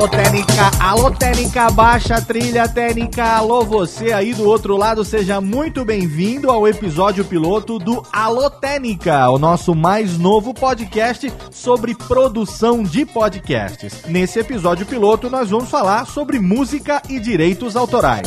Alô, Técnica, alô, Técnica, baixa trilha, Técnica, alô, você aí do outro lado, seja muito bem-vindo ao episódio piloto do Alô Técnica, o nosso mais novo podcast sobre produção de podcasts. Nesse episódio piloto, nós vamos falar sobre música e direitos autorais.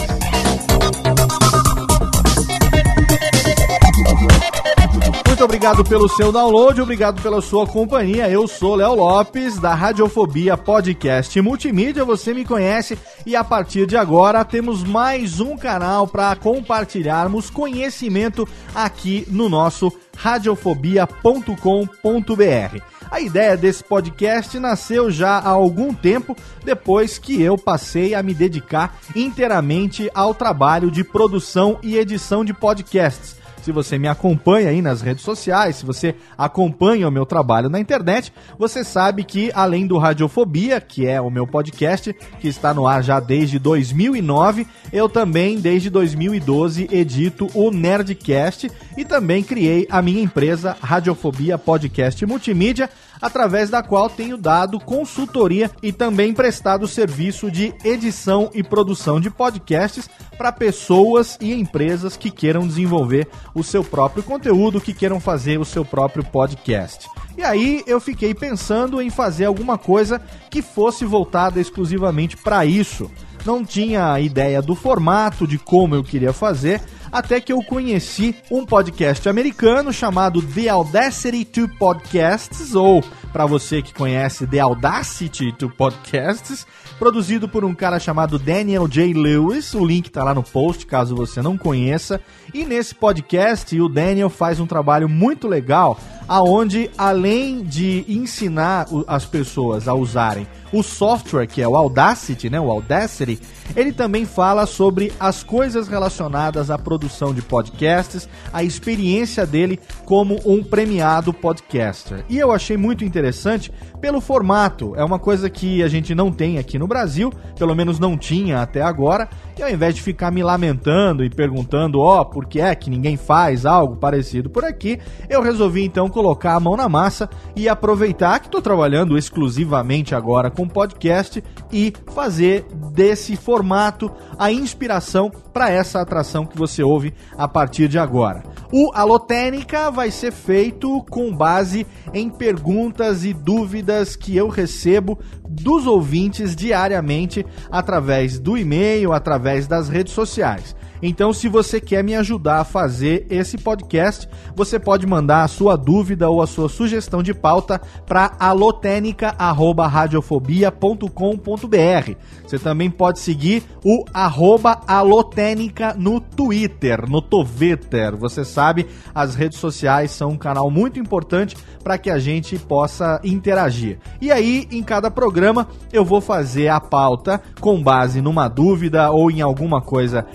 Muito obrigado pelo seu download, obrigado pela sua companhia. Eu sou Léo Lopes, da Radiofobia Podcast Multimídia. Você me conhece e a partir de agora temos mais um canal para compartilharmos conhecimento aqui no nosso radiofobia.com.br. A ideia desse podcast nasceu já há algum tempo depois que eu passei a me dedicar inteiramente ao trabalho de produção e edição de podcasts se você me acompanha aí nas redes sociais, se você acompanha o meu trabalho na internet, você sabe que além do Radiofobia, que é o meu podcast, que está no ar já desde 2009, eu também desde 2012 edito o Nerdcast e também criei a minha empresa Radiofobia Podcast Multimídia através da qual tenho dado consultoria e também prestado serviço de edição e produção de podcasts para pessoas e empresas que queiram desenvolver o seu próprio conteúdo, que queiram fazer o seu próprio podcast. E aí eu fiquei pensando em fazer alguma coisa que fosse voltada exclusivamente para isso. Não tinha ideia do formato, de como eu queria fazer, até que eu conheci um podcast americano chamado The Audacity to Podcasts, ou para você que conhece The Audacity to Podcasts, produzido por um cara chamado Daniel J. Lewis. O link tá lá no post, caso você não conheça. E nesse podcast, o Daniel faz um trabalho muito legal, aonde além de ensinar as pessoas a usarem o software que é o Audacity, né, o Audacity, ele também fala sobre as coisas relacionadas à produção de podcasts, a experiência dele como um premiado podcaster. E eu achei muito interessante pelo formato. É uma coisa que a gente não tem aqui no Brasil, pelo menos não tinha até agora. E ao invés de ficar me lamentando e perguntando, ó, oh, por que é que ninguém faz algo parecido por aqui, eu resolvi então colocar a mão na massa e aproveitar que estou trabalhando exclusivamente agora com podcast e fazer desse formato a inspiração para essa atração que você ouve a partir de agora. O Alotênica vai ser feito com base em perguntas e dúvidas que eu recebo dos ouvintes diariamente através do e-mail, através das redes sociais. Então, se você quer me ajudar a fazer esse podcast, você pode mandar a sua dúvida ou a sua sugestão de pauta para alotenica@radiofobia.com.br. Você também pode seguir o arroba alotenica no Twitter, no Twitter. Você sabe, as redes sociais são um canal muito importante para que a gente possa interagir. E aí, em cada programa, eu vou fazer a pauta com base numa dúvida ou em alguma coisa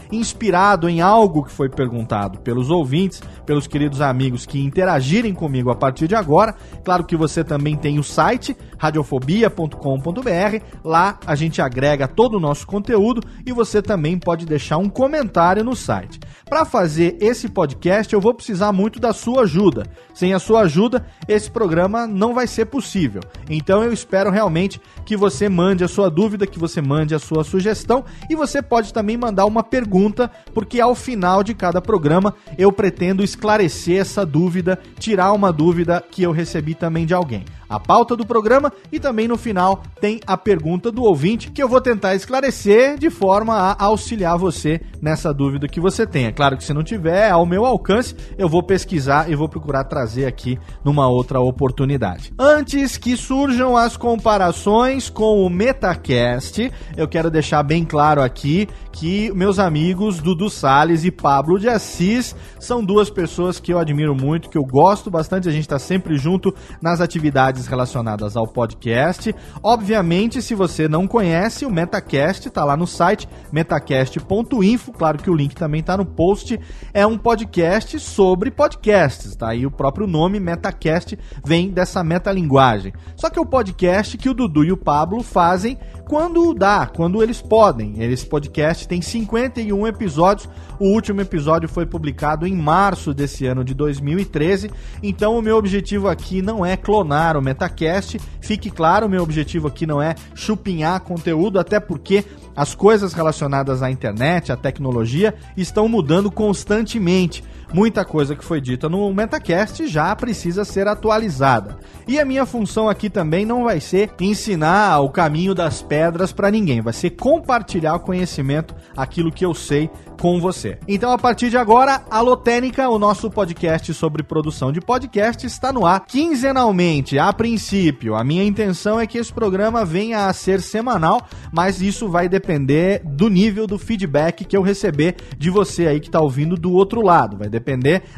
em algo que foi perguntado pelos ouvintes, pelos queridos amigos que interagirem comigo a partir de agora. Claro que você também tem o site radiofobia.com.br. Lá a gente agrega todo o nosso conteúdo e você também pode deixar um comentário no site. Para fazer esse podcast, eu vou precisar muito da sua ajuda. Sem a sua ajuda, esse programa não vai ser possível. Então eu espero realmente que você mande a sua dúvida, que você mande a sua sugestão e você pode também mandar uma pergunta, porque ao final de cada programa eu pretendo esclarecer essa dúvida, tirar uma dúvida que eu recebi também de alguém. A pauta do programa e também no final tem a pergunta do ouvinte que eu vou tentar esclarecer de forma a auxiliar você nessa dúvida que você tem. É claro que se não tiver ao meu alcance, eu vou pesquisar e vou procurar trazer aqui numa outra oportunidade. Antes que surjam as comparações com o Metacast, eu quero deixar bem claro aqui que meus amigos Dudu Sales e Pablo de Assis são duas pessoas que eu admiro muito, que eu gosto bastante, a gente está sempre junto nas atividades relacionadas ao podcast. Obviamente, se você não conhece, o Metacast está lá no site metacast.info, claro que o link também está no post. É um podcast sobre podcasts, tá? E o próprio nome Metacast vem dessa metalinguagem. Só que é o podcast que o Dudu e o Pablo fazem quando dá, quando eles podem. Esse podcast tem 51 episódios. O último episódio foi publicado em março desse ano de 2013. Então, o meu objetivo aqui não é clonar o Metacast. Fique claro, o meu objetivo aqui não é chupinhar conteúdo, até porque as coisas relacionadas à internet, à tecnologia, estão mudando constantemente muita coisa que foi dita no Metacast já precisa ser atualizada. E a minha função aqui também não vai ser ensinar o caminho das pedras para ninguém, vai ser compartilhar o conhecimento, aquilo que eu sei com você. Então, a partir de agora, a Lotênica, o nosso podcast sobre produção de podcast, está no ar quinzenalmente. A princípio, a minha intenção é que esse programa venha a ser semanal, mas isso vai depender do nível do feedback que eu receber de você aí que está ouvindo do outro lado. Vai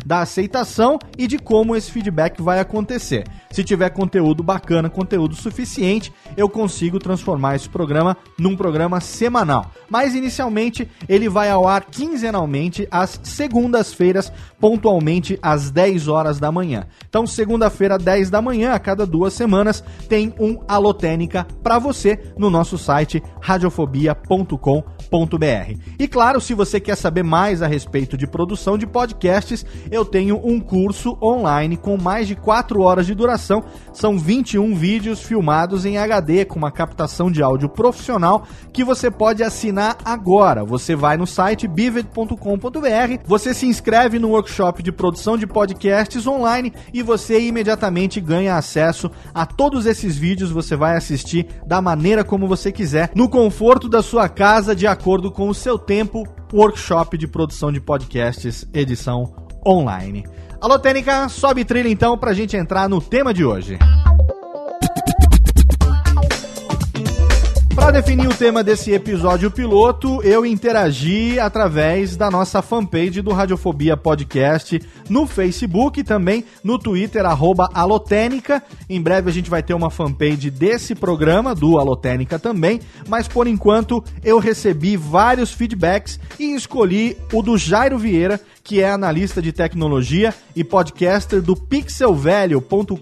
da aceitação e de como esse feedback vai acontecer. Se tiver conteúdo bacana, conteúdo suficiente, eu consigo transformar esse programa num programa semanal. Mas inicialmente ele vai ao ar quinzenalmente às segundas-feiras, pontualmente às 10 horas da manhã. Então, segunda-feira, 10 da manhã, a cada duas semanas, tem um Alotênica para você no nosso site radiofobia.com.br. E claro, se você quer saber mais a respeito de produção de podcasts, eu tenho um curso online com mais de 4 horas de duração. São 21 vídeos filmados em HD com uma captação de áudio profissional que você pode assinar agora. Você vai no site bivet.com.br, você se inscreve no workshop de produção de podcasts online e você imediatamente ganha acesso a todos esses vídeos. Você vai assistir da maneira como você quiser, no conforto da sua casa, de acordo com o seu tempo. Workshop de produção de podcasts, edição online. Alô, Tênica, sobe trilha então pra gente entrar no tema de hoje. Para definir o tema desse episódio piloto, eu interagi através da nossa fanpage do Radiofobia Podcast no Facebook e também no Twitter, arroba Alotênica. Em breve a gente vai ter uma fanpage desse programa, do Alotênica também, mas por enquanto eu recebi vários feedbacks e escolhi o do Jairo Vieira, que é analista de tecnologia e podcaster do pixelvelho.com.br,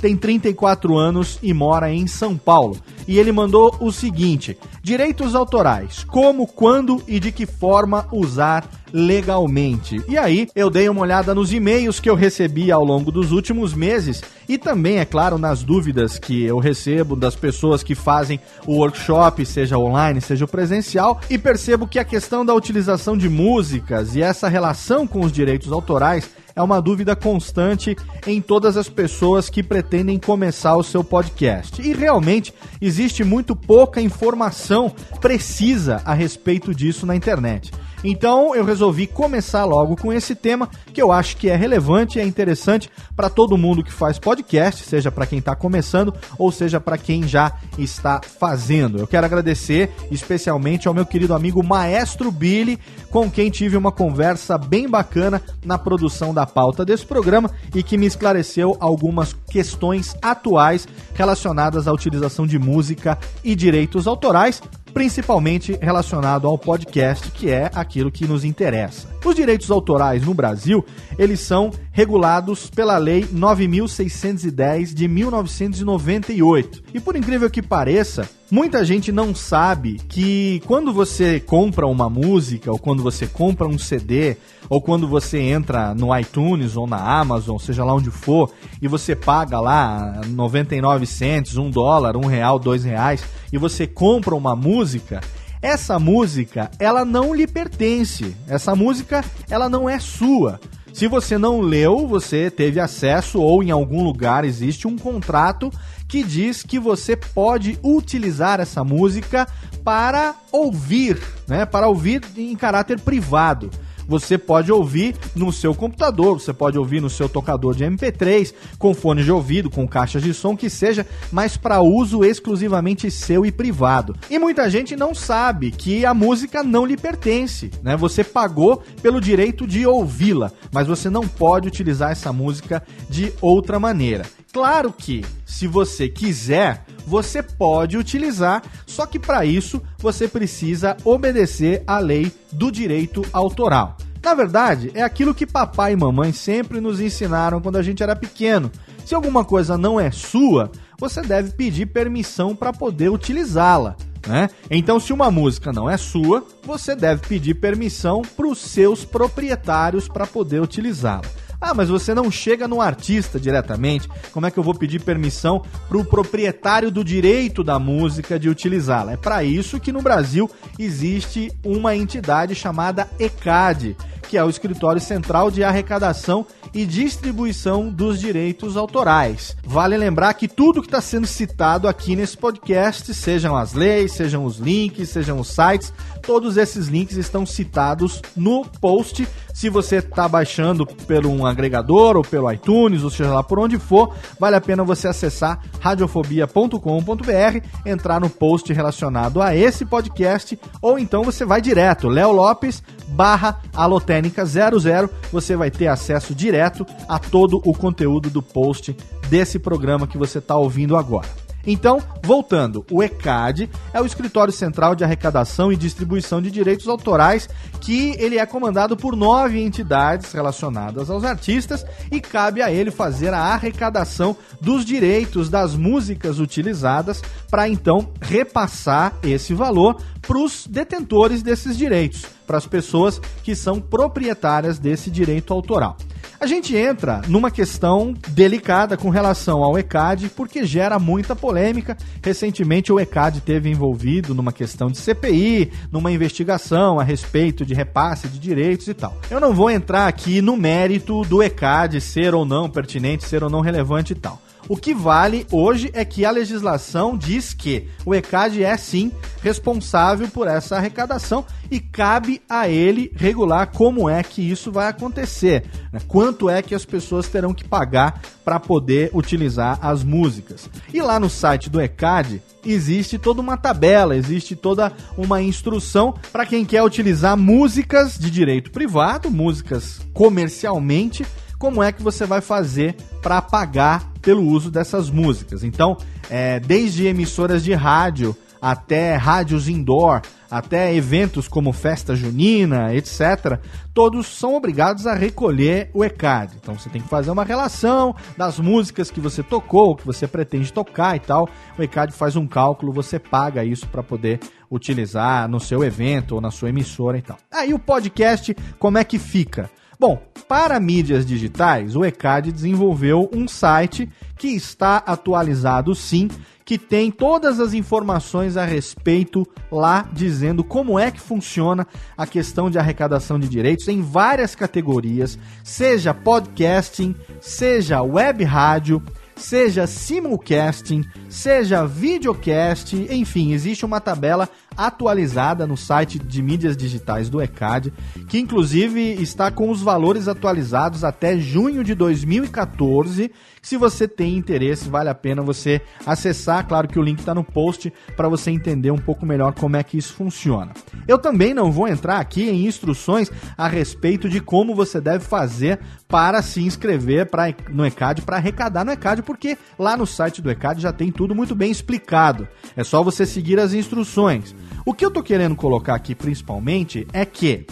tem 34 anos e mora em São Paulo. E ele mandou o seguinte: direitos autorais, como, quando e de que forma usar legalmente. E aí, eu dei uma olhada nos e-mails que eu recebi ao longo dos últimos meses e também, é claro, nas dúvidas que eu recebo das pessoas que fazem o workshop, seja online, seja presencial, e percebo que a questão da utilização de músicas e essa relação com os direitos autorais é uma dúvida constante em todas as pessoas que pretendem começar o seu podcast. E realmente existe muito pouca informação precisa a respeito disso na internet. Então eu resolvi começar logo com esse tema que eu acho que é relevante e é interessante para todo mundo que faz podcast, seja para quem está começando ou seja para quem já está fazendo. Eu quero agradecer especialmente ao meu querido amigo Maestro Billy, com quem tive uma conversa bem bacana na produção da pauta desse programa e que me esclareceu algumas questões atuais relacionadas à utilização de música e direitos autorais principalmente relacionado ao podcast, que é aquilo que nos interessa. Os direitos autorais no Brasil, eles são regulados pela Lei 9610 de 1998. E por incrível que pareça, muita gente não sabe que quando você compra uma música, ou quando você compra um CD, ou quando você entra no iTunes ou na Amazon, seja lá onde for, e você paga lá 99 centos, um dólar, um real, dois reais, e você compra uma música, essa música, ela não lhe pertence. Essa música, ela não é sua. Se você não leu, você teve acesso ou em algum lugar existe um contrato que diz que você pode utilizar essa música para ouvir, né? Para ouvir em caráter privado você pode ouvir no seu computador, você pode ouvir no seu tocador de MP3, com fone de ouvido, com caixas de som que seja, mas para uso exclusivamente seu e privado. E muita gente não sabe que a música não lhe pertence, né? Você pagou pelo direito de ouvi-la, mas você não pode utilizar essa música de outra maneira. Claro que, se você quiser, você pode utilizar, só que para isso você precisa obedecer à lei do direito autoral. Na verdade, é aquilo que papai e mamãe sempre nos ensinaram quando a gente era pequeno. Se alguma coisa não é sua, você deve pedir permissão para poder utilizá-la. Né? Então, se uma música não é sua, você deve pedir permissão para os seus proprietários para poder utilizá-la. Ah, mas você não chega no artista diretamente. Como é que eu vou pedir permissão para o proprietário do direito da música de utilizá-la? É para isso que no Brasil existe uma entidade chamada ECAD, que é o Escritório Central de Arrecadação e Distribuição dos Direitos Autorais. Vale lembrar que tudo que está sendo citado aqui nesse podcast, sejam as leis, sejam os links, sejam os sites, todos esses links estão citados no post se você está baixando pelo um agregador ou pelo iTunes, ou seja lá por onde for, vale a pena você acessar radiofobia.com.br, entrar no post relacionado a esse podcast, ou então você vai direto, Léo Lopes barra alotênica 00, você vai ter acesso direto a todo o conteúdo do post desse programa que você está ouvindo agora. Então, voltando, o ECAD é o Escritório Central de Arrecadação e Distribuição de Direitos Autorais, que ele é comandado por nove entidades relacionadas aos artistas e cabe a ele fazer a arrecadação dos direitos das músicas utilizadas para então repassar esse valor para os detentores desses direitos, para as pessoas que são proprietárias desse direito autoral. A gente entra numa questão delicada com relação ao ECAD, porque gera muita polêmica. Recentemente, o ECAD teve envolvido numa questão de CPI, numa investigação a respeito de repasse de direitos e tal. Eu não vou entrar aqui no mérito do ECAD ser ou não pertinente, ser ou não relevante e tal. O que vale hoje é que a legislação diz que o ECAD é sim responsável por essa arrecadação e cabe a ele regular como é que isso vai acontecer, né? quanto é que as pessoas terão que pagar para poder utilizar as músicas. E lá no site do ECAD existe toda uma tabela, existe toda uma instrução para quem quer utilizar músicas de direito privado, músicas comercialmente como é que você vai fazer para pagar pelo uso dessas músicas. Então, é, desde emissoras de rádio até rádios indoor, até eventos como festa junina, etc., todos são obrigados a recolher o ECAD. Então você tem que fazer uma relação das músicas que você tocou, que você pretende tocar e tal. O ECAD faz um cálculo, você paga isso para poder utilizar no seu evento ou na sua emissora e tal. Aí o podcast, como é que fica? Bom, para mídias digitais, o ECAD desenvolveu um site que está atualizado sim, que tem todas as informações a respeito lá, dizendo como é que funciona a questão de arrecadação de direitos em várias categorias, seja podcasting, seja web rádio, seja simulcasting, seja videocast, enfim, existe uma tabela atualizada no site de mídias digitais do ECAD, que inclusive está com os valores atualizados até junho de 2014. Se você tem interesse, vale a pena você acessar. Claro que o link está no post para você entender um pouco melhor como é que isso funciona. Eu também não vou entrar aqui em instruções a respeito de como você deve fazer para se inscrever pra, no ECAD, para arrecadar no ECAD, porque lá no site do ECAD já tem tudo muito bem explicado. É só você seguir as instruções. O que eu tô querendo colocar aqui principalmente é que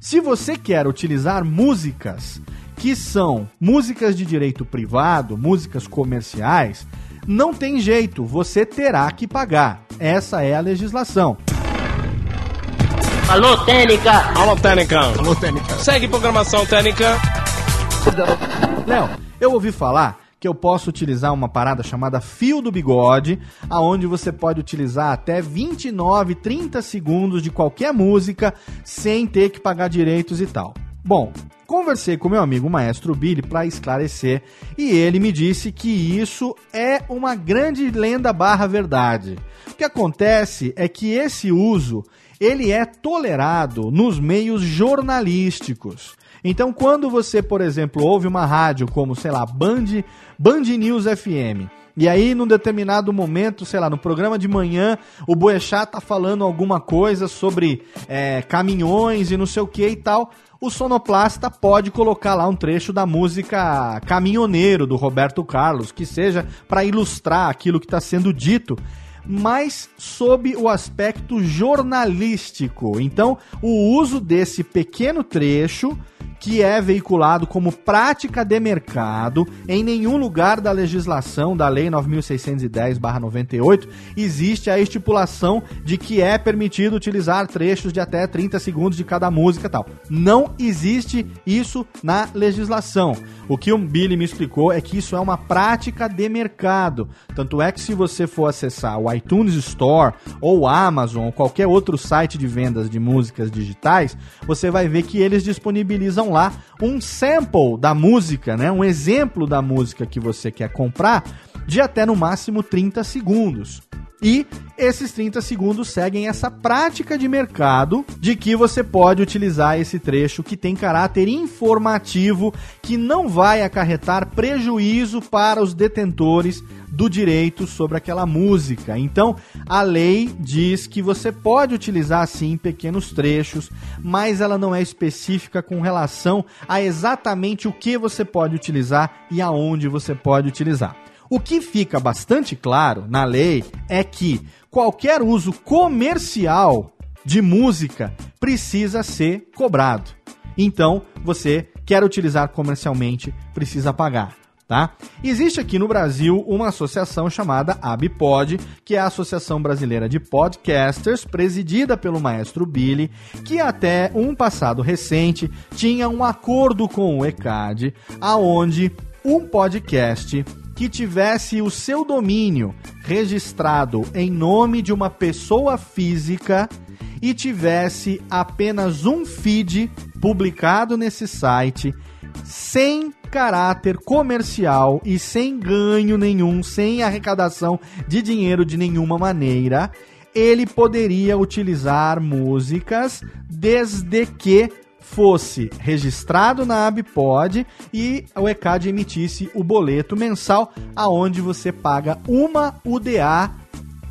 se você quer utilizar músicas que são músicas de direito privado, músicas comerciais, não tem jeito, você terá que pagar. Essa é a legislação. Alô, Técnica! Alô, Técnica! Alô, Técnica! Segue programação Técnica! Léo, eu ouvi falar que eu posso utilizar uma parada chamada fio do bigode, aonde você pode utilizar até 29, 30 segundos de qualquer música sem ter que pagar direitos e tal. Bom, Conversei com meu amigo maestro Billy para esclarecer e ele me disse que isso é uma grande lenda barra verdade. O que acontece é que esse uso ele é tolerado nos meios jornalísticos. Então, quando você, por exemplo, ouve uma rádio como, sei lá, Band, Band News FM, e aí, num determinado momento, sei lá, no programa de manhã, o Boechat tá falando alguma coisa sobre é, caminhões e não sei o que e tal. O sonoplasta pode colocar lá um trecho da música Caminhoneiro do Roberto Carlos, que seja para ilustrar aquilo que está sendo dito mas sob o aspecto jornalístico. Então, o uso desse pequeno trecho que é veiculado como prática de mercado em nenhum lugar da legislação da Lei 9610/98 existe a estipulação de que é permitido utilizar trechos de até 30 segundos de cada música, tal. Não existe isso na legislação. O que o Billy me explicou é que isso é uma prática de mercado. Tanto é que se você for acessar o iTunes Store ou Amazon ou qualquer outro site de vendas de músicas digitais, você vai ver que eles disponibilizam lá um sample da música, né? Um exemplo da música que você quer comprar de até no máximo 30 segundos. E esses 30 segundos seguem essa prática de mercado de que você pode utilizar esse trecho que tem caráter informativo, que não vai acarretar prejuízo para os detentores do direito sobre aquela música. Então, a lei diz que você pode utilizar sim pequenos trechos, mas ela não é específica com relação a exatamente o que você pode utilizar e aonde você pode utilizar. O que fica bastante claro na lei é que qualquer uso comercial de música precisa ser cobrado. Então, você quer utilizar comercialmente, precisa pagar tá? Existe aqui no Brasil uma associação chamada ABPOD, que é a Associação Brasileira de Podcasters, presidida pelo maestro Billy, que até um passado recente tinha um acordo com o ECAD, aonde um podcast que tivesse o seu domínio registrado em nome de uma pessoa física e tivesse apenas um feed publicado nesse site sem caráter comercial e sem ganho nenhum, sem arrecadação de dinheiro de nenhuma maneira, ele poderia utilizar músicas desde que fosse registrado na Abpod e o ECAD emitisse o boleto mensal aonde você paga uma UDA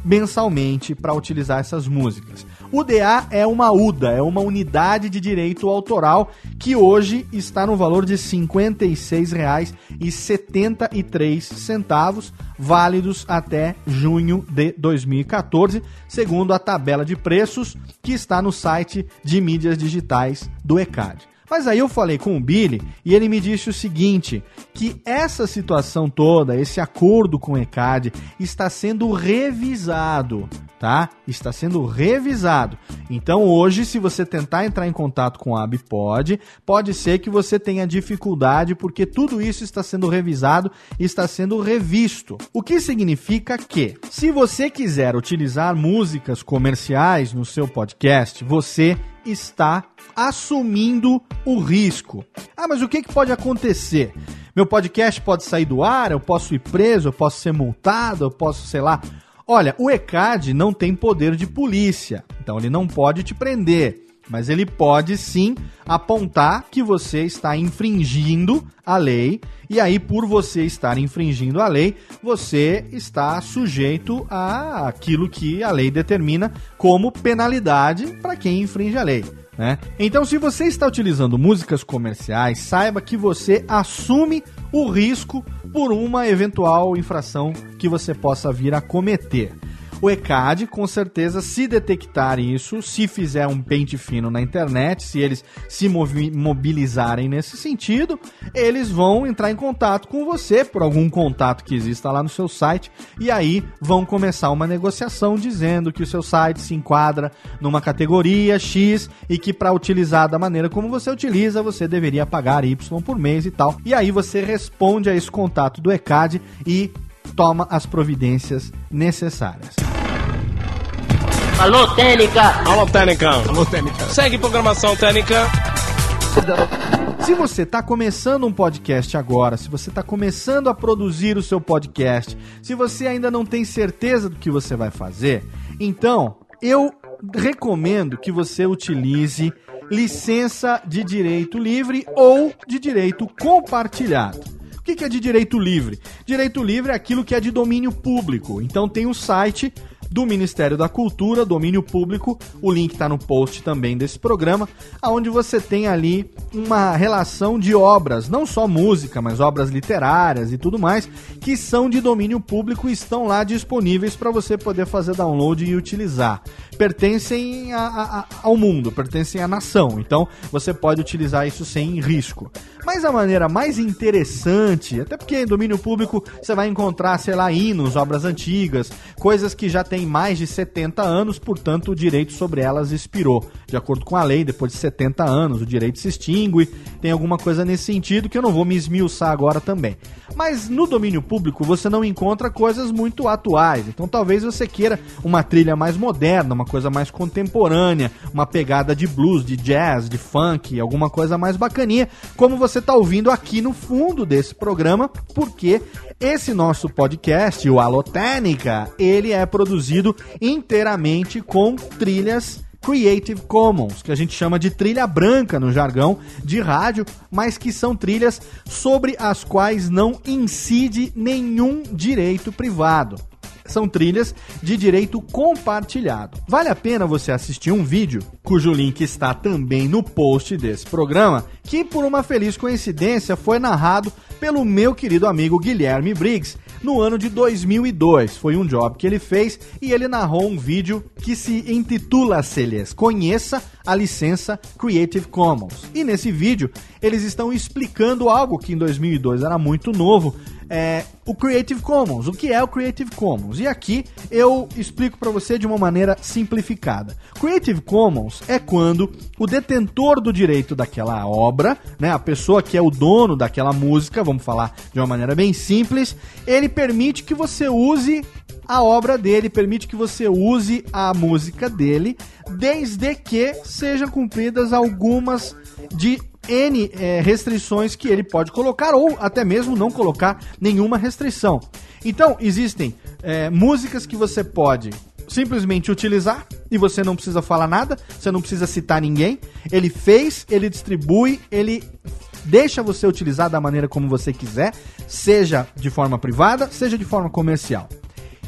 mensalmente para utilizar essas músicas. UDA é uma UDA, é uma unidade de direito autoral que hoje está no valor de R$ 56,73, válidos até junho de 2014, segundo a tabela de preços que está no site de mídias digitais do ECAD. Mas aí eu falei com o Billy e ele me disse o seguinte: que essa situação toda, esse acordo com o ECAD, está sendo revisado, tá? Está sendo revisado. Então hoje, se você tentar entrar em contato com a Abpod, pode ser que você tenha dificuldade porque tudo isso está sendo revisado e está sendo revisto. O que significa que, se você quiser utilizar músicas comerciais no seu podcast, você está assumindo o risco. Ah, mas o que, que pode acontecer? Meu podcast pode sair do ar, eu posso ir preso, eu posso ser multado, eu posso, sei lá. Olha, o ECAD não tem poder de polícia, então ele não pode te prender. Mas ele pode sim apontar que você está infringindo a lei, e aí, por você estar infringindo a lei, você está sujeito a aquilo que a lei determina como penalidade para quem infringe a lei. Né? Então, se você está utilizando músicas comerciais, saiba que você assume o risco por uma eventual infração que você possa vir a cometer. O ECAD, com certeza, se detectar isso, se fizer um pente fino na internet, se eles se mobilizarem nesse sentido, eles vão entrar em contato com você por algum contato que exista lá no seu site e aí vão começar uma negociação dizendo que o seu site se enquadra numa categoria X e que para utilizar da maneira como você utiliza, você deveria pagar Y por mês e tal. E aí você responde a esse contato do ECAD e toma as providências necessárias. Alô, Técnica! Alô, Técnica! Alô, Técnica! Segue programação Técnica! Se você está começando um podcast agora, se você está começando a produzir o seu podcast, se você ainda não tem certeza do que você vai fazer, então eu recomendo que você utilize licença de direito livre ou de direito compartilhado. O que é de direito livre? Direito livre é aquilo que é de domínio público. Então tem um site do Ministério da Cultura, domínio público. O link está no post também desse programa, aonde você tem ali uma relação de obras, não só música, mas obras literárias e tudo mais, que são de domínio público e estão lá disponíveis para você poder fazer download e utilizar. Pertencem a, a, ao mundo, pertencem à nação, então você pode utilizar isso sem risco. Mas a maneira mais interessante, até porque em domínio público você vai encontrar, sei lá, hinos, obras antigas, coisas que já têm mais de 70 anos, portanto o direito sobre elas expirou. De acordo com a lei, depois de 70 anos o direito se extingue, tem alguma coisa nesse sentido que eu não vou me esmiuçar agora também. Mas no domínio público você não encontra coisas muito atuais, então talvez você queira uma trilha mais moderna, uma coisa mais contemporânea, uma pegada de blues, de jazz, de funk, alguma coisa mais bacaninha, como você está ouvindo aqui no fundo desse programa, porque esse nosso podcast, o Alotênica, ele é produzido inteiramente com trilhas Creative Commons, que a gente chama de trilha branca no jargão de rádio, mas que são trilhas sobre as quais não incide nenhum direito privado são trilhas de direito compartilhado. Vale a pena você assistir um vídeo, cujo link está também no post desse programa, que por uma feliz coincidência foi narrado pelo meu querido amigo Guilherme Briggs no ano de 2002. Foi um job que ele fez e ele narrou um vídeo que se intitula Celhas Conheça a licença Creative Commons. E nesse vídeo eles estão explicando algo que em 2002 era muito novo, é, o Creative Commons. O que é o Creative Commons? E aqui eu explico para você de uma maneira simplificada. Creative Commons é quando o detentor do direito daquela obra, né, a pessoa que é o dono daquela música, vamos falar de uma maneira bem simples, ele permite que você use a obra dele, permite que você use a música dele, desde que sejam cumpridas algumas de N é, restrições que ele pode colocar ou até mesmo não colocar nenhuma restrição. Então, existem é, músicas que você pode simplesmente utilizar e você não precisa falar nada, você não precisa citar ninguém. Ele fez, ele distribui, ele deixa você utilizar da maneira como você quiser, seja de forma privada, seja de forma comercial.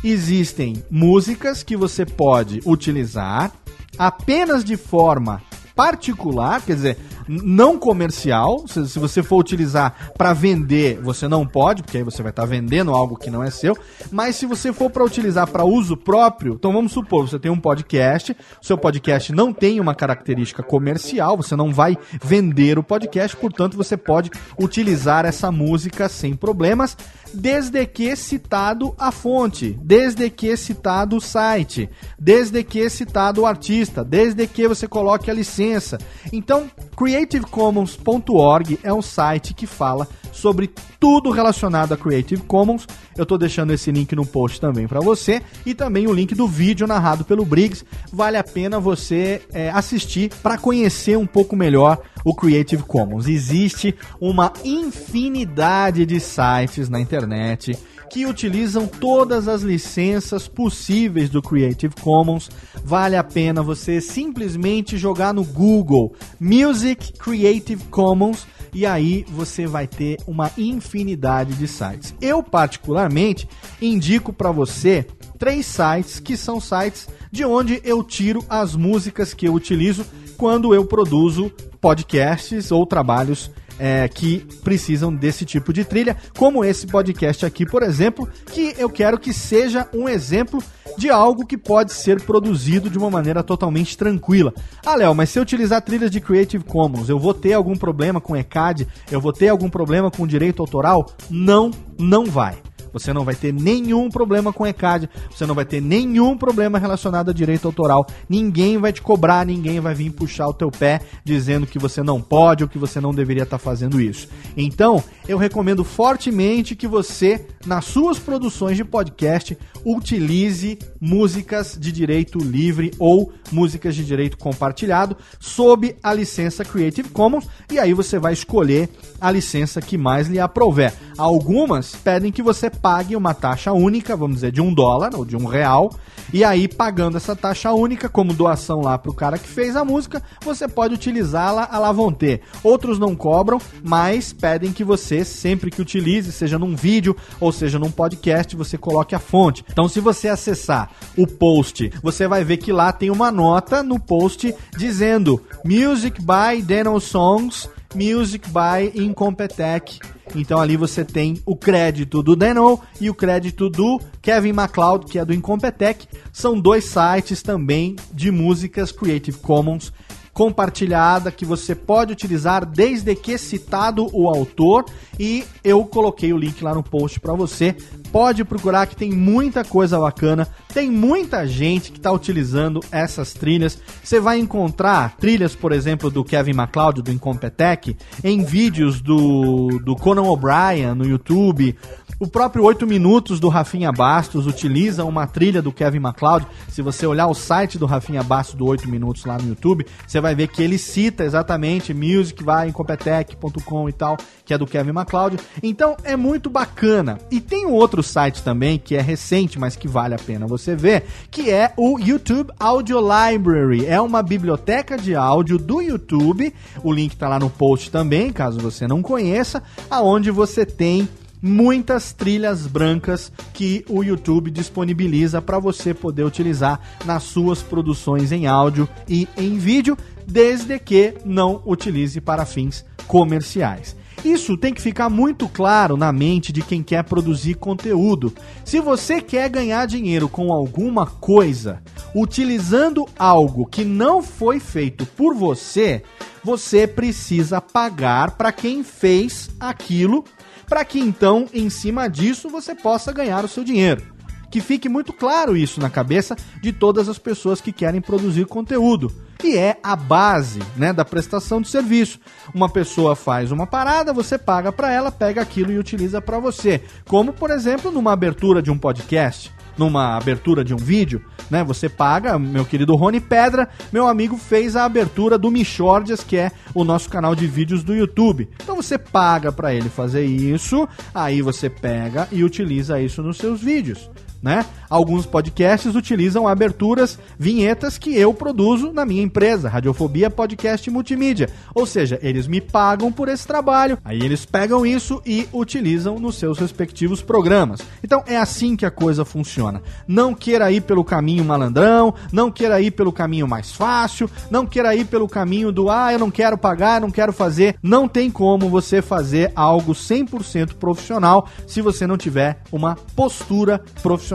Existem músicas que você pode utilizar apenas de forma particular, quer dizer, não comercial. Se, se você for utilizar para vender, você não pode, porque aí você vai estar tá vendendo algo que não é seu. Mas se você for para utilizar para uso próprio, então vamos supor, você tem um podcast, seu podcast não tem uma característica comercial, você não vai vender o podcast, portanto você pode utilizar essa música sem problemas desde que citado a fonte, desde que citado o site, desde que citado o artista, desde que você coloque a licença. Então, creativecommons.org é um site que fala sobre tudo relacionado a Creative Commons. Eu estou deixando esse link no post também para você e também o link do vídeo narrado pelo Briggs. Vale a pena você é, assistir para conhecer um pouco melhor o Creative Commons. Existe uma infinidade de sites na internet que utilizam todas as licenças possíveis do Creative Commons. Vale a pena você simplesmente jogar no Google Music Creative Commons e aí você vai ter uma infinidade de sites. Eu particularmente indico para você três sites que são sites de onde eu tiro as músicas que eu utilizo quando eu produzo podcasts ou trabalhos é, que precisam desse tipo de trilha, como esse podcast aqui, por exemplo, que eu quero que seja um exemplo de algo que pode ser produzido de uma maneira totalmente tranquila. Ah, Léo, mas se eu utilizar trilhas de Creative Commons, eu vou ter algum problema com ECAD? Eu vou ter algum problema com direito autoral? Não, não vai. Você não vai ter nenhum problema com ECAD, você não vai ter nenhum problema relacionado a direito autoral. Ninguém vai te cobrar, ninguém vai vir puxar o teu pé dizendo que você não pode ou que você não deveria estar tá fazendo isso. Então, eu recomendo fortemente que você nas suas produções de podcast, utilize músicas de direito livre ou músicas de direito compartilhado sob a licença Creative Commons e aí você vai escolher a licença que mais lhe aprouver. Algumas pedem que você pague uma taxa única, vamos dizer, de um dólar ou de um real, e aí pagando essa taxa única como doação lá para o cara que fez a música, você pode utilizá-la a la vontade. Outros não cobram, mas pedem que você, sempre que utilize, seja num vídeo ou seja num podcast, você coloque a fonte. Então, se você acessar o post, você vai ver que lá tem uma nota no post dizendo Music by Deno Songs, Music by Incompetech. Então ali você tem o crédito do Deno e o crédito do Kevin MacLeod, que é do Incompetech. São dois sites também de músicas Creative Commons compartilhada que você pode utilizar desde que citado o autor e eu coloquei o link lá no post para você. Pode procurar que tem muita coisa bacana, tem muita gente que está utilizando essas trilhas. Você vai encontrar trilhas, por exemplo, do Kevin MacLeod do Incompetech em vídeos do, do Conan O'Brien no YouTube o próprio 8 Minutos do Rafinha Bastos utiliza uma trilha do Kevin MacLeod. Se você olhar o site do Rafinha Bastos do 8 Minutos lá no YouTube, você vai ver que ele cita exatamente music vai em competech.com e tal, que é do Kevin MacLeod. Então é muito bacana. E tem um outro site também que é recente, mas que vale a pena você ver, que é o YouTube Audio Library. É uma biblioteca de áudio do YouTube. O link está lá no post também, caso você não conheça, aonde você tem muitas trilhas brancas que o YouTube disponibiliza para você poder utilizar nas suas produções em áudio e em vídeo, desde que não utilize para fins comerciais. Isso tem que ficar muito claro na mente de quem quer produzir conteúdo. Se você quer ganhar dinheiro com alguma coisa, utilizando algo que não foi feito por você, você precisa pagar para quem fez aquilo para que então, em cima disso, você possa ganhar o seu dinheiro. Que fique muito claro isso na cabeça de todas as pessoas que querem produzir conteúdo, que é a base, né, da prestação de serviço. Uma pessoa faz uma parada, você paga para ela, pega aquilo e utiliza para você. Como, por exemplo, numa abertura de um podcast numa abertura de um vídeo, né? Você paga, meu querido Rony Pedra, meu amigo fez a abertura do Michordias, que é o nosso canal de vídeos do YouTube. Então você paga para ele fazer isso, aí você pega e utiliza isso nos seus vídeos né? Alguns podcasts utilizam aberturas, vinhetas que eu produzo na minha empresa, Radiofobia Podcast Multimídia. Ou seja, eles me pagam por esse trabalho, aí eles pegam isso e utilizam nos seus respectivos programas. Então é assim que a coisa funciona. Não queira ir pelo caminho malandrão, não queira ir pelo caminho mais fácil, não queira ir pelo caminho do ah, eu não quero pagar, não quero fazer. Não tem como você fazer algo 100% profissional se você não tiver uma postura profissional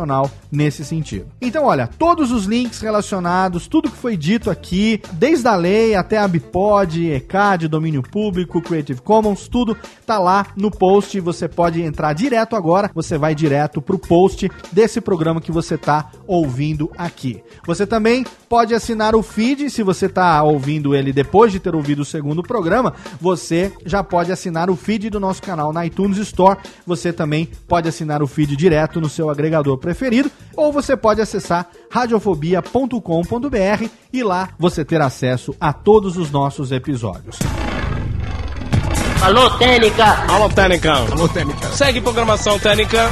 nesse sentido. Então, olha, todos os links relacionados, tudo que foi dito aqui, desde a lei até a Bipod, ECAD, domínio público, Creative Commons, tudo tá lá no post. Você pode entrar direto agora, você vai direto pro post desse programa que você tá ouvindo aqui. Você também pode assinar o feed, se você tá ouvindo ele depois de ter ouvido o segundo programa, você já pode assinar o feed do nosso canal na iTunes Store. Você também pode assinar o feed direto no seu agregador ou você pode acessar radiofobia.com.br e lá você ter acesso a todos os nossos episódios. Alô, Técnica! Alô, Técnica! Alô, Técnica! Segue programação Técnica!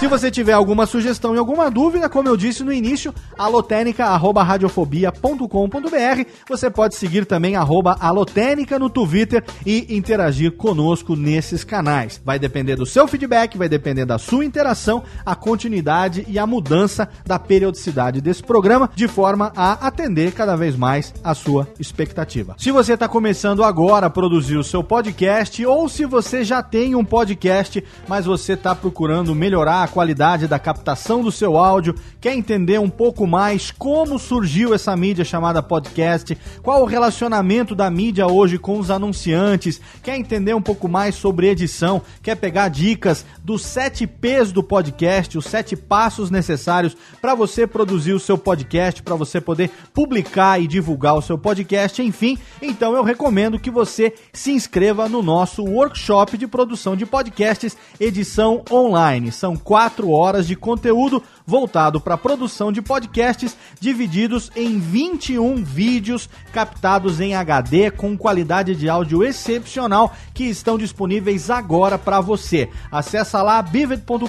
Se você tiver alguma sugestão e alguma dúvida, como eu disse no início, alotênica.radiofobia.com.br. Você pode seguir também alotênica no Twitter e interagir conosco nesses canais. Vai depender do seu feedback, vai depender da sua interação, a continuidade e a mudança da periodicidade desse programa, de forma a atender cada vez mais a sua expectativa. Se você está começando agora a produzir o seu podcast, ou se você já tem um podcast, mas você está procurando melhorar qualidade da captação do seu áudio, quer entender um pouco mais como surgiu essa mídia chamada podcast, qual o relacionamento da mídia hoje com os anunciantes, quer entender um pouco mais sobre edição, quer pegar dicas dos sete P's do podcast, os sete passos necessários para você produzir o seu podcast, para você poder publicar e divulgar o seu podcast, enfim, então eu recomendo que você se inscreva no nosso workshop de produção de podcasts, edição online. São quatro horas de conteúdo voltado para a produção de podcasts, divididos em 21 vídeos captados em HD com qualidade de áudio excepcional que estão disponíveis agora para você. Acesse lá bivet.com.br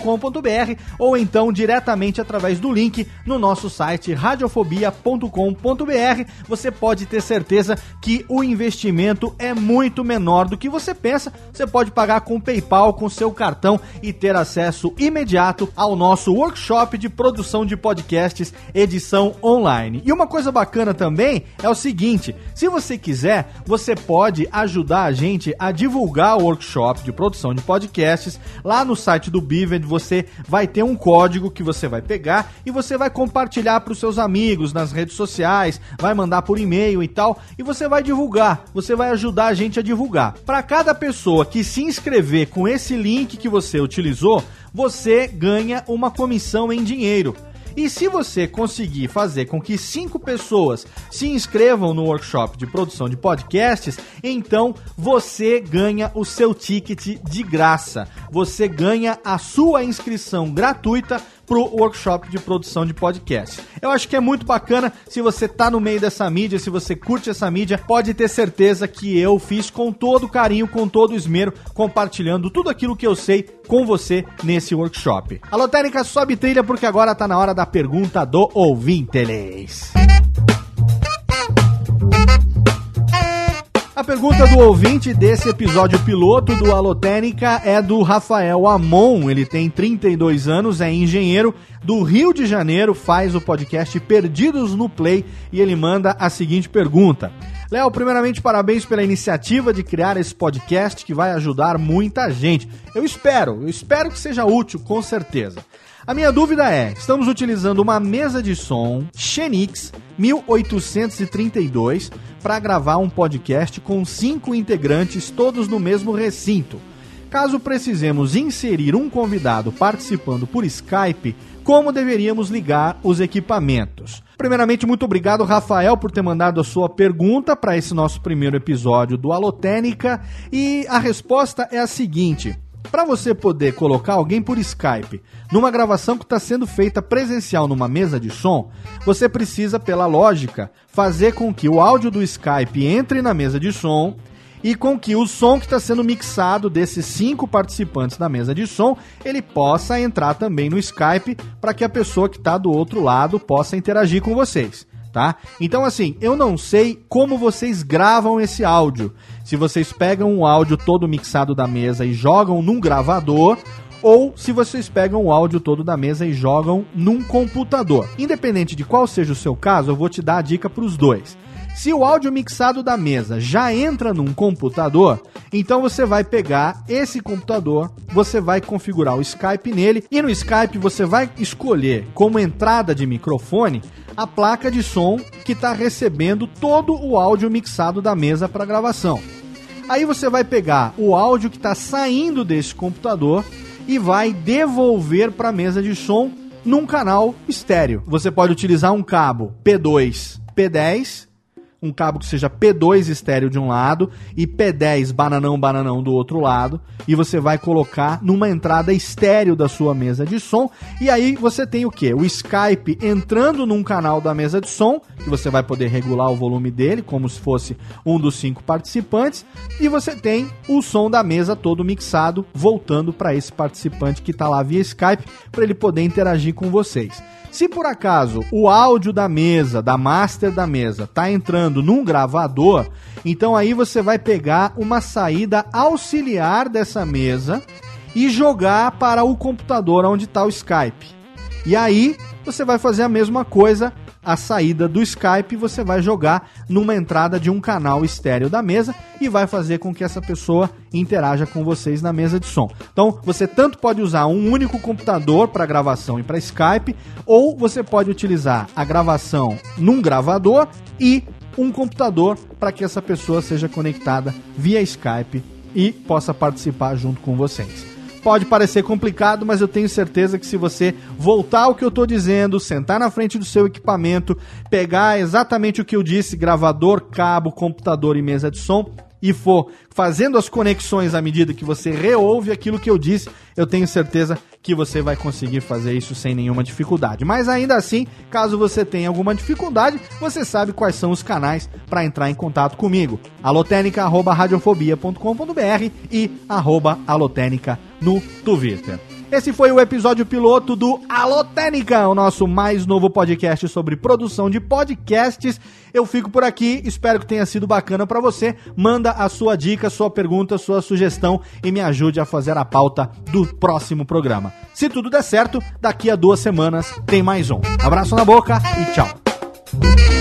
ou então diretamente através do link no nosso site radiofobia.com.br. Você pode ter certeza que o investimento é muito menor do que você pensa. Você pode pagar com PayPal, com seu cartão e ter acesso imediato ao nosso workshop de produção de podcasts, edição online. E uma coisa bacana também é o seguinte: se você quiser, você pode ajudar a gente a divulgar o workshop de produção de podcasts. Lá no site do Bived você vai ter um código que você vai pegar e você vai compartilhar para os seus amigos nas redes sociais, vai mandar por e-mail e tal, e você vai divulgar, você vai ajudar a gente a divulgar. Para cada pessoa que se inscrever com esse link que você utilizou, você ganha uma comissão em dinheiro. E se você conseguir fazer com que cinco pessoas se inscrevam no workshop de produção de podcasts, então você ganha o seu ticket de graça. Você ganha a sua inscrição gratuita pro workshop de produção de podcast. Eu acho que é muito bacana. Se você tá no meio dessa mídia, se você curte essa mídia, pode ter certeza que eu fiz com todo carinho, com todo esmero, compartilhando tudo aquilo que eu sei com você nesse workshop. A Lotérica sobe trilha porque agora tá na hora da pergunta do ouvinteles. A pergunta do ouvinte desse episódio piloto do Alotênica é do Rafael Amon. Ele tem 32 anos, é engenheiro do Rio de Janeiro, faz o podcast Perdidos no Play e ele manda a seguinte pergunta. Léo, primeiramente, parabéns pela iniciativa de criar esse podcast que vai ajudar muita gente. Eu espero, eu espero que seja útil, com certeza. A minha dúvida é: estamos utilizando uma mesa de som Xenix 1832 para gravar um podcast com cinco integrantes, todos no mesmo recinto. Caso precisemos inserir um convidado participando por Skype, como deveríamos ligar os equipamentos? Primeiramente, muito obrigado, Rafael, por ter mandado a sua pergunta para esse nosso primeiro episódio do Alotênica. E a resposta é a seguinte: para você poder colocar alguém por Skype numa gravação que está sendo feita presencial numa mesa de som, você precisa, pela lógica, fazer com que o áudio do Skype entre na mesa de som e com que o som que está sendo mixado desses cinco participantes da mesa de som ele possa entrar também no Skype para que a pessoa que está do outro lado possa interagir com vocês. Tá? Então, assim, eu não sei como vocês gravam esse áudio. Se vocês pegam o áudio todo mixado da mesa e jogam num gravador, ou se vocês pegam o áudio todo da mesa e jogam num computador. Independente de qual seja o seu caso, eu vou te dar a dica para os dois. Se o áudio mixado da mesa já entra num computador, então você vai pegar esse computador, você vai configurar o Skype nele e no Skype você vai escolher como entrada de microfone a placa de som que está recebendo todo o áudio mixado da mesa para gravação. Aí você vai pegar o áudio que está saindo desse computador e vai devolver para a mesa de som num canal estéreo. Você pode utilizar um cabo P2, P10 um cabo que seja P2 estéreo de um lado e P10 bananão bananão do outro lado e você vai colocar numa entrada estéreo da sua mesa de som e aí você tem o que? O Skype entrando num canal da mesa de som que você vai poder regular o volume dele como se fosse um dos cinco participantes e você tem o som da mesa todo mixado voltando para esse participante que está lá via Skype para ele poder interagir com vocês. Se por acaso o áudio da mesa, da master da mesa, tá entrando num gravador, então aí você vai pegar uma saída auxiliar dessa mesa e jogar para o computador onde está o Skype. E aí você vai fazer a mesma coisa a saída do Skype, você vai jogar numa entrada de um canal estéreo da mesa e vai fazer com que essa pessoa interaja com vocês na mesa de som. Então, você tanto pode usar um único computador para gravação e para Skype, ou você pode utilizar a gravação num gravador e um computador para que essa pessoa seja conectada via Skype e possa participar junto com vocês. Pode parecer complicado, mas eu tenho certeza que se você voltar ao que eu estou dizendo, sentar na frente do seu equipamento, pegar exatamente o que eu disse, gravador, cabo, computador e mesa de som, e for fazendo as conexões à medida que você reouve aquilo que eu disse, eu tenho certeza que você vai conseguir fazer isso sem nenhuma dificuldade. Mas ainda assim, caso você tenha alguma dificuldade, você sabe quais são os canais para entrar em contato comigo. alotênica@radiofobia.com.br e arroba alotênica no Twitter. Esse foi o episódio piloto do Alotênica, o nosso mais novo podcast sobre produção de podcasts. Eu fico por aqui, espero que tenha sido bacana para você. Manda a sua dica, sua pergunta, sua sugestão e me ajude a fazer a pauta do próximo programa. Se tudo der certo, daqui a duas semanas tem mais um. Abraço na boca e tchau.